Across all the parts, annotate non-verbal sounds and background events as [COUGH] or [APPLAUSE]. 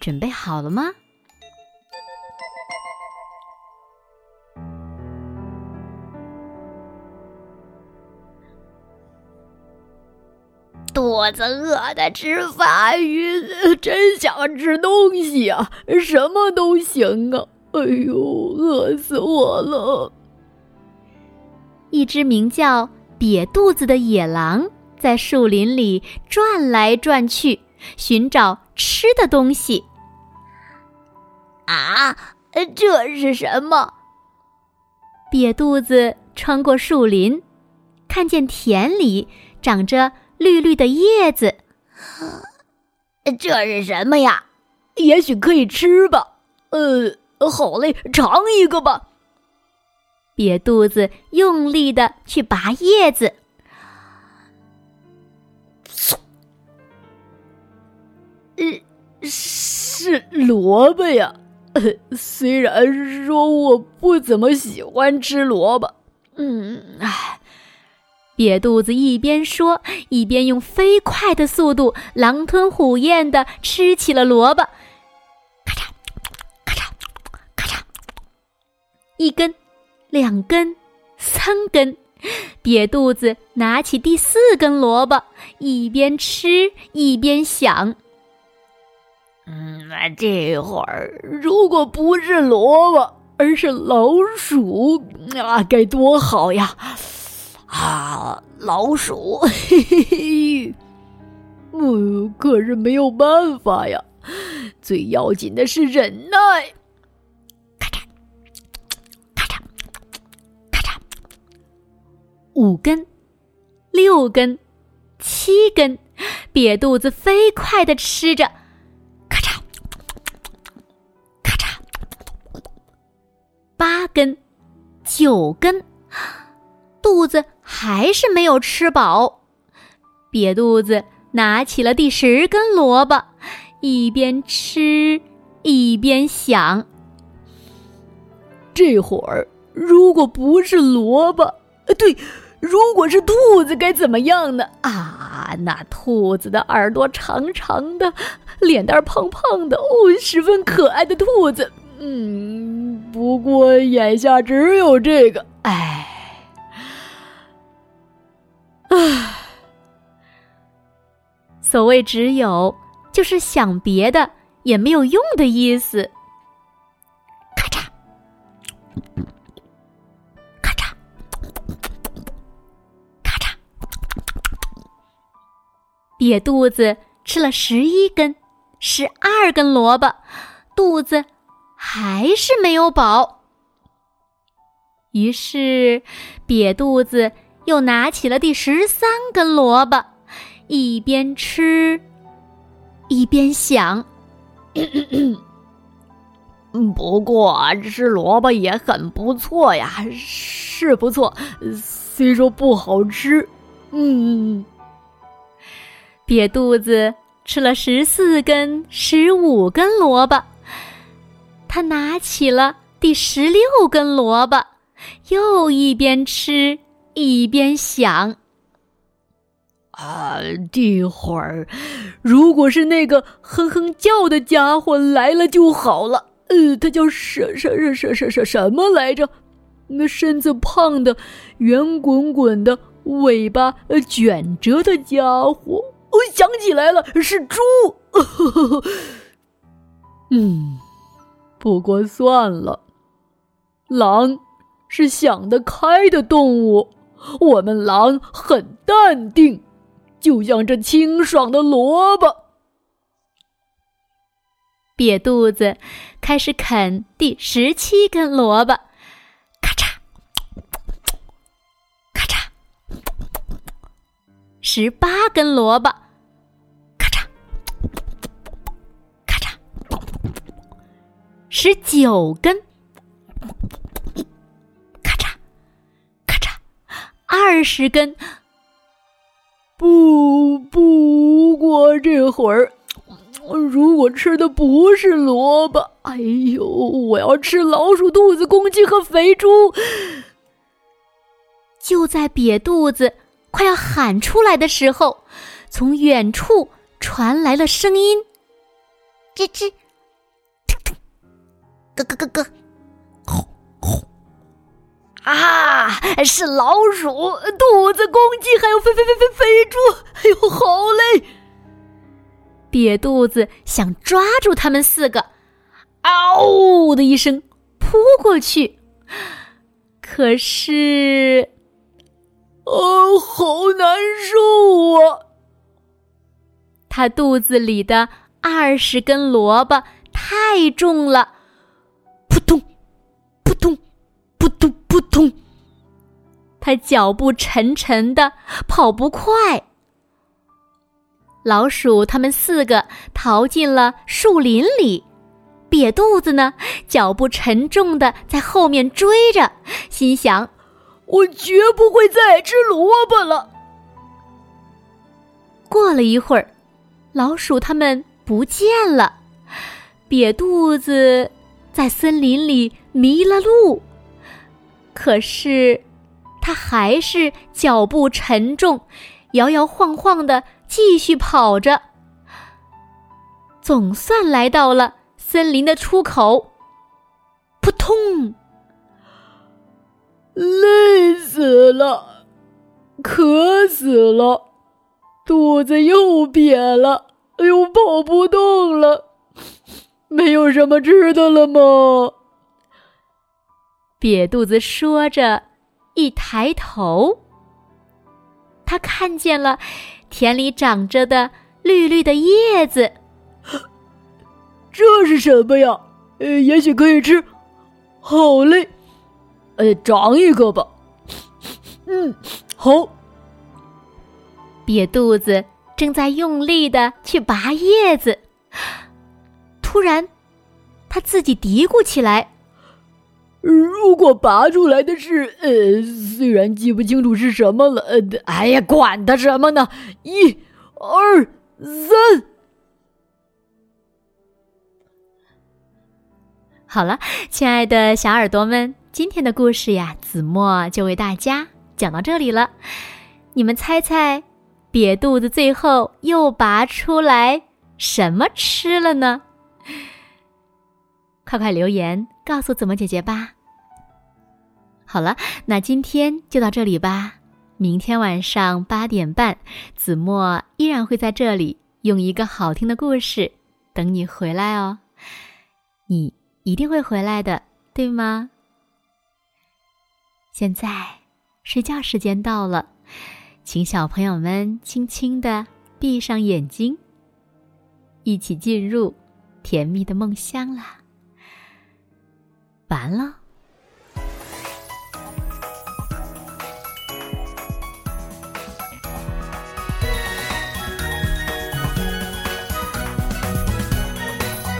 准备好了吗？肚子饿的直发晕，真想吃东西啊！什么都行啊！哎呦，饿死我了！一只名叫瘪肚子的野狼在树林里转来转去，寻找吃的东西。啊，这是什么？瘪肚子穿过树林，看见田里长着绿绿的叶子。这是什么呀？也许可以吃吧。呃，好嘞，尝一个吧。瘪肚子用力的去拔叶子。呃，是萝卜呀。呃 [LAUGHS] 虽然说我不怎么喜欢吃萝卜，嗯，唉，瘪肚子一边说，一边用飞快的速度狼吞虎咽的吃起了萝卜，咔嚓，咔嚓，咔嚓，一根，两根，三根，瘪肚子拿起第四根萝卜，一边吃一边想。嗯，那这会儿如果不是萝卜，而是老鼠，啊，该多好呀！啊，老鼠，嘿嘿嘿，嗯，可是没有办法呀，最要紧的是忍耐。咔嚓，咔嚓，咔嚓，五根，六根，七根，瘪肚子飞快的吃着。根，九根，肚子还是没有吃饱。瘪肚子拿起了第十根萝卜，一边吃一边想：这会儿如果不是萝卜，对，如果是兔子该怎么样呢？啊，那兔子的耳朵长长的，脸蛋胖胖的，哦，十分可爱的兔子。嗯，不过眼下只有这个，唉，唉。所谓只有，就是想别的也没有用的意思。咔嚓，咔嚓，咔嚓，瘪肚子吃了十一根、十二根萝卜，肚子。还是没有饱，于是瘪肚子又拿起了第十三根萝卜，一边吃一边想：“ [COUGHS] 不过吃萝卜也很不错呀，是不错，虽说不好吃。”嗯，瘪肚子吃了十四根、十五根萝卜。他拿起了第十六根萝卜，又一边吃一边想：“啊，这会儿如果是那个哼哼叫的家伙来了就好了。呃，他叫什什什什什什什么来着？那身子胖的、圆滚滚的、尾巴卷着的家伙。我想起来了，是猪。嗯。”不过算了，狼是想得开的动物，我们狼很淡定，就像这清爽的萝卜。瘪肚子开始啃第十七根萝卜，咔嚓，咔嚓，十八根萝卜。十九根，咔嚓咔嚓，二十根。不，不过这会儿，如果吃的不是萝卜，哎呦，我要吃老鼠、兔子、公鸡和肥猪。就在瘪肚子快要喊出来的时候，从远处传来了声音：吱吱，咯咯咯咯，吼吼。啊！是老鼠、兔子、公鸡，还有肥肥肥肥肥猪！哎呦，好累！瘪肚子想抓住他们四个，嗷的一声扑过去，可是，哦，好难受啊！他肚子里的二十根萝卜太重了，通扑通，他脚步沉沉的，跑不快。老鼠他们四个逃进了树林里，瘪肚子呢，脚步沉重的在后面追着，心想：我绝不会再吃萝卜了。过了一会儿，老鼠他们不见了，瘪肚子在森林里迷了路。可是，他还是脚步沉重，摇摇晃晃的继续跑着。总算来到了森林的出口，扑通！累死了，渴死了，肚子又瘪了，哎呦，跑不动了，没有什么吃的了吗？瘪肚子说着，一抬头，他看见了田里长着的绿绿的叶子。[GASPS] 这是什么呀？呃，也许可以吃。好嘞，呃，长一个吧。嗯，好。瘪肚子正在用力的去拔叶子，突然，他自己嘀咕起来。如果拔出来的是……呃，虽然记不清楚是什么了，呃，哎呀，管它什么呢！一、二、三，好了，亲爱的小耳朵们，今天的故事呀，子墨就为大家讲到这里了。你们猜猜，瘪肚子最后又拔出来什么吃了呢？快快留言告诉子墨姐姐吧。好了，那今天就到这里吧。明天晚上八点半，子墨依然会在这里用一个好听的故事等你回来哦。你一定会回来的，对吗？现在睡觉时间到了，请小朋友们轻轻的闭上眼睛，一起进入甜蜜的梦乡啦。完了。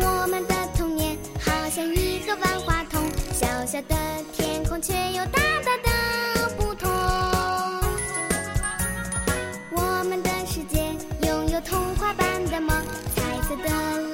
我们的童年好像一个万花筒小小的天空却有大大的不同。我们的世界拥有童话般的梦彩色的